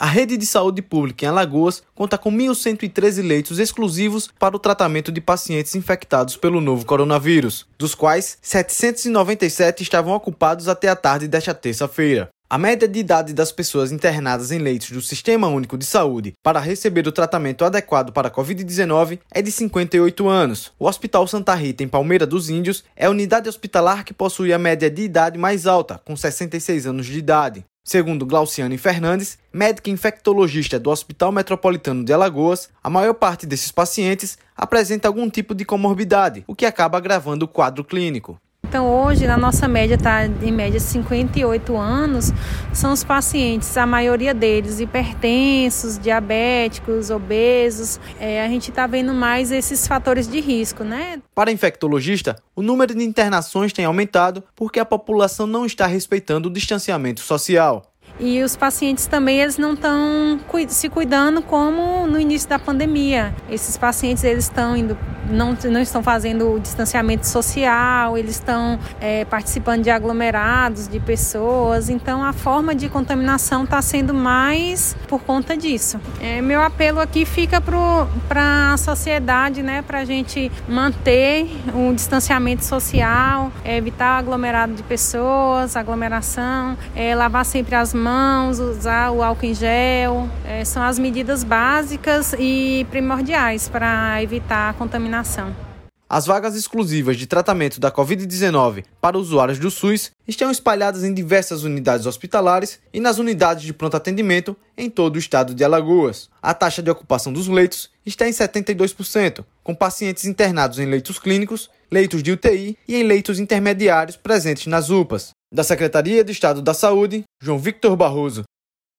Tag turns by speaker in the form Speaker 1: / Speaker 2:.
Speaker 1: A rede de saúde pública em Alagoas conta com 1.113 leitos exclusivos para o tratamento de pacientes infectados pelo novo coronavírus, dos quais 797 estavam ocupados até a tarde desta terça-feira. A média de idade das pessoas internadas em leitos do Sistema Único de Saúde para receber o tratamento adequado para a Covid-19 é de 58 anos. O Hospital Santa Rita, em Palmeira dos Índios, é a unidade hospitalar que possui a média de idade mais alta, com 66 anos de idade. Segundo Glauciane Fernandes, médica infectologista do Hospital Metropolitano de Alagoas, a maior parte desses pacientes apresenta algum tipo de comorbidade, o que acaba agravando o quadro clínico.
Speaker 2: Então, hoje, na nossa média, está em média 58 anos, são os pacientes, a maioria deles hipertensos, diabéticos, obesos. É, a gente está vendo mais esses fatores de risco, né?
Speaker 1: Para infectologista, o número de internações tem aumentado porque a população não está respeitando o distanciamento social.
Speaker 2: E os pacientes também eles não estão se cuidando como no início da pandemia. Esses pacientes eles estão indo não, não estão fazendo o distanciamento social, eles estão é, participando de aglomerados de pessoas, então a forma de contaminação está sendo mais por conta disso. É, meu apelo aqui fica para a sociedade, né, para a gente manter o distanciamento social, é, evitar aglomerado de pessoas, aglomeração, é, lavar sempre as mãos, usar o álcool em gel, é, são as medidas básicas e primordiais para evitar a contaminação vacinação.
Speaker 1: As vagas exclusivas de tratamento da Covid-19 para usuários do SUS estão espalhadas em diversas unidades hospitalares e nas unidades de pronto atendimento em todo o estado de Alagoas. A taxa de ocupação dos leitos está em 72%, com pacientes internados em leitos clínicos, leitos de UTI e em leitos intermediários presentes nas UPAs. Da Secretaria de Estado da Saúde, João Victor Barroso.